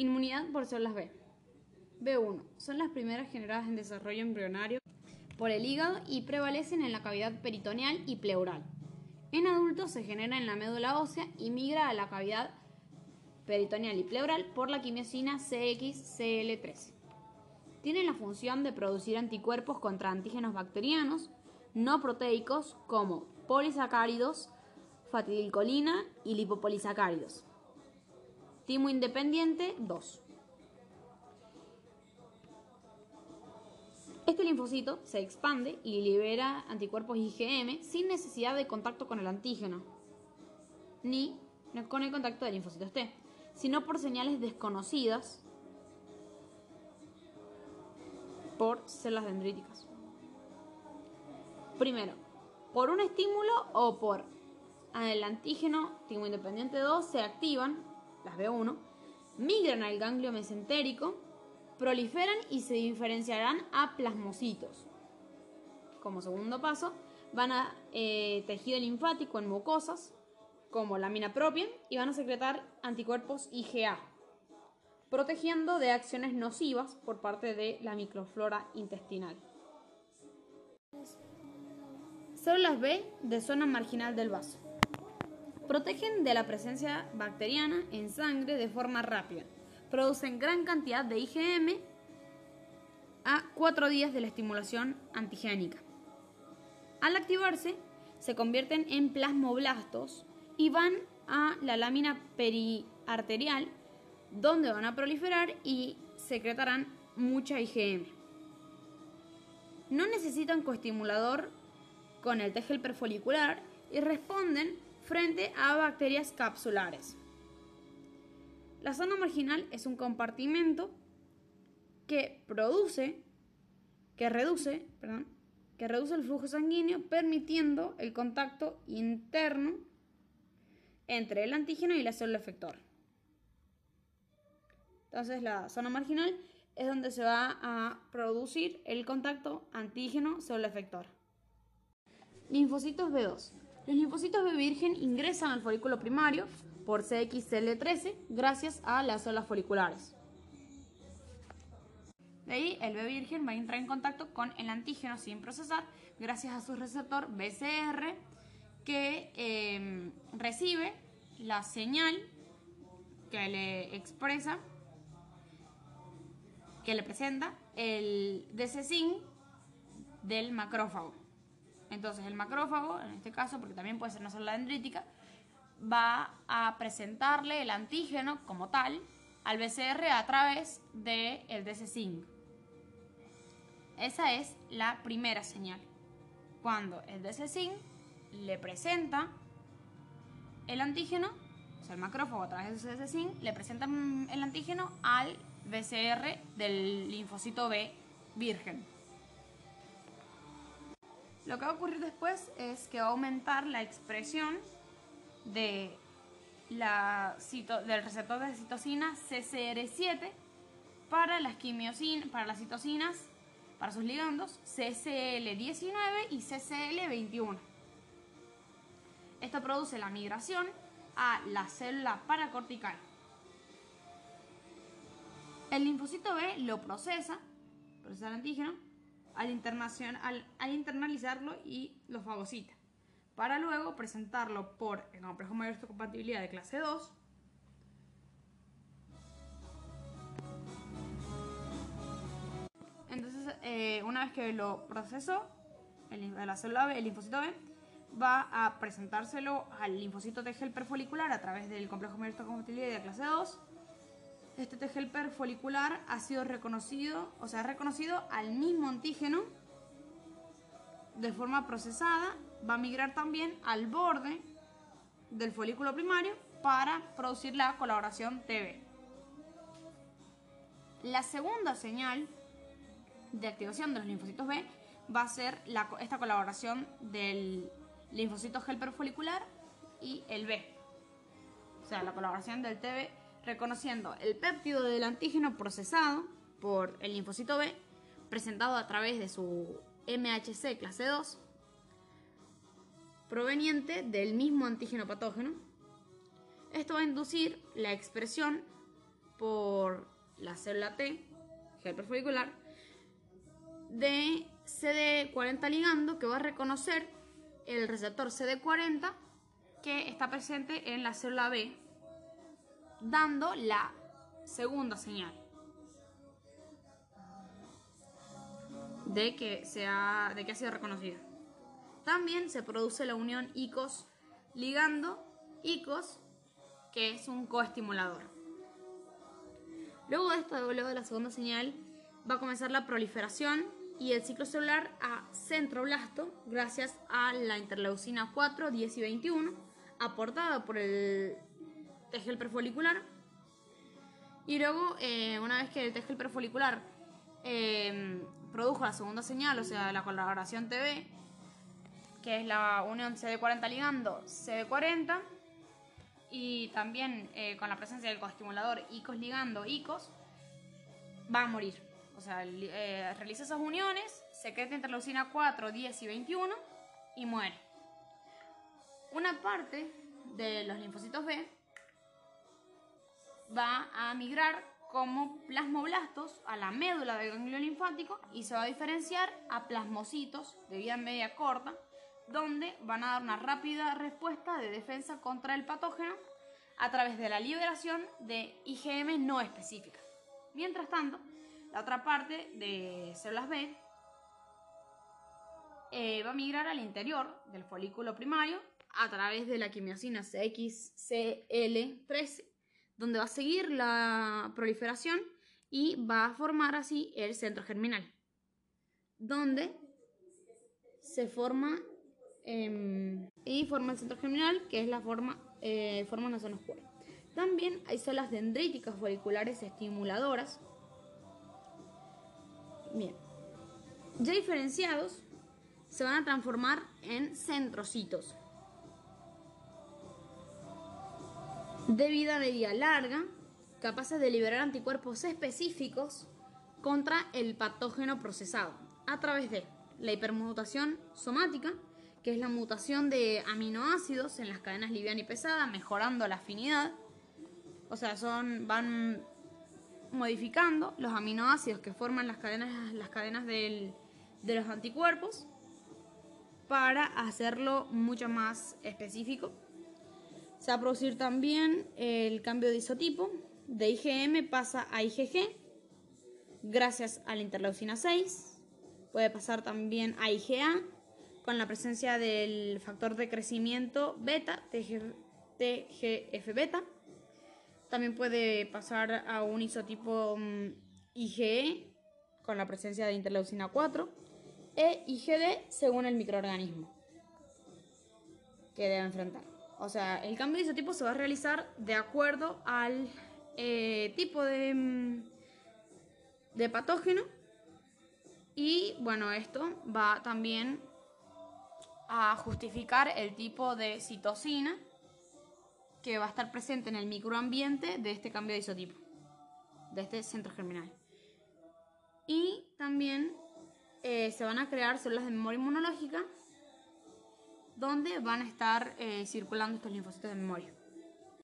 Inmunidad por células B. B1. Son las primeras generadas en desarrollo embrionario por el hígado y prevalecen en la cavidad peritoneal y pleural. En adultos se genera en la médula ósea y migra a la cavidad peritoneal y pleural por la quimiosina CXCL13. Tiene la función de producir anticuerpos contra antígenos bacterianos no proteicos como polisacáridos, fatidilcolina y lipopolisacáridos. Timo independiente 2. Este linfocito se expande y libera anticuerpos IgM sin necesidad de contacto con el antígeno, ni con el contacto del linfocitos T, sino por señales desconocidas por células dendríticas. Primero, por un estímulo o por el antígeno timo independiente 2 se activan, las B1, migran al ganglio mesentérico proliferan y se diferenciarán a plasmocitos. Como segundo paso, van a eh, tejido linfático en mucosas, como la mina propia, y van a secretar anticuerpos IgA, protegiendo de acciones nocivas por parte de la microflora intestinal. Células B de zona marginal del vaso. Protegen de la presencia bacteriana en sangre de forma rápida producen gran cantidad de IgM a cuatro días de la estimulación antigénica. Al activarse, se convierten en plasmoblastos y van a la lámina periarterial, donde van a proliferar y secretarán mucha IgM. No necesitan coestimulador con el tejido perfolicular y responden frente a bacterias capsulares. La zona marginal es un compartimento que produce, que reduce, perdón, que reduce el flujo sanguíneo permitiendo el contacto interno entre el antígeno y la célula efector. Entonces la zona marginal es donde se va a producir el contacto antígeno-célula efector. Linfocitos B2. Los linfocitos B virgen ingresan al folículo primario por CXL13 gracias a las células foliculares. De ahí el B virgen va a entrar en contacto con el antígeno sin procesar gracias a su receptor BCR que em, recibe la señal que le expresa, que le presenta el DC-SYN del macrófago. Entonces el macrófago, en este caso, porque también puede ser una célula dendrítica, va a presentarle el antígeno como tal al BCR a través del de DC-SYNC. Esa es la primera señal. Cuando el DC-SYNC le presenta el antígeno, o sea, el macrófago a través de ese DC-SYNC le presenta el antígeno al BCR del linfocito B virgen. Lo que va a ocurrir después es que va a aumentar la expresión de la del receptor de citocina CCR7 para las para las citocinas, para sus ligandos CCL19 y CCL21. Esto produce la migración a la célula paracortical. El linfocito B lo procesa, procesa el antígeno, al, al, al internalizarlo y lo fagocita para luego presentarlo por el complejo mayor de compatibilidad de clase 2 Entonces, eh, una vez que lo procesó, el, la célula B, el linfocito B, va a presentárselo al linfocito T helper folicular a través del complejo mayor de compatibilidad de clase 2. Este T helper folicular ha sido reconocido, o sea, reconocido al mismo antígeno de forma procesada va a migrar también al borde del folículo primario para producir la colaboración TB. La segunda señal de activación de los linfocitos B va a ser esta colaboración del linfocito helper folicular y el B. O sea, la colaboración del TB reconociendo el péptido del antígeno procesado por el linfocito B presentado a través de su MHC clase 2 proveniente del mismo antígeno patógeno. Esto va a inducir la expresión por la célula T, helper folicular, de CD40 ligando que va a reconocer el receptor CD40 que está presente en la célula B, dando la segunda señal de que, de que ha sido reconocida. También se produce la unión ICOS ligando ICOS, que es un coestimulador. Luego de esto, luego de la segunda señal, va a comenzar la proliferación y el ciclo celular a centroblasto gracias a la interleucina 4, 10 y 21 aportada por el tejido prefolicular y luego eh, una vez que el tejido prefolicular eh, produjo la segunda señal, o sea la colaboración TV que es la unión CD40 ligando CD40 y también eh, con la presencia del coestimulador ICOS ligando ICOS va a morir o sea, eh, realiza esas uniones, secreta interleucina 4, 10 y 21 y muere. Una parte de los linfocitos B va a migrar como plasmoblastos a la médula del ganglio linfático y se va a diferenciar a plasmocitos de vida media corta, donde van a dar una rápida respuesta de defensa contra el patógeno a través de la liberación de IgM no específica. Mientras tanto, la otra parte de células B eh, va a migrar al interior del folículo primario a través de la quimiosina CXCL13, donde va a seguir la proliferación y va a formar así el centro germinal, donde se forma em, y forma el centro germinal, que es la forma, eh, forma una zona oscura. También hay células dendríticas foliculares estimuladoras, Bien. Ya diferenciados, se van a transformar en centrocitos. De vida media larga, capaces de liberar anticuerpos específicos contra el patógeno procesado a través de la hipermutación somática, que es la mutación de aminoácidos en las cadenas liviana y pesada, mejorando la afinidad. O sea, son van modificando los aminoácidos que forman las cadenas, las cadenas de los anticuerpos para hacerlo mucho más específico. Se va a producir también el cambio de isotipo. De IgM pasa a IgG gracias a la interleucina 6. Puede pasar también a IgA con la presencia del factor de crecimiento beta, TGF beta también puede pasar a un isotipo mm, IgE con la presencia de interleucina 4 e IgD según el microorganismo que debe enfrentar. O sea, el cambio de isotipo se va a realizar de acuerdo al eh, tipo de, mm, de patógeno y bueno, esto va también a justificar el tipo de citosina que va a estar presente en el microambiente de este cambio de isotipo, de este centro germinal. Y también eh, se van a crear células de memoria inmunológica donde van a estar eh, circulando estos linfocitos de memoria.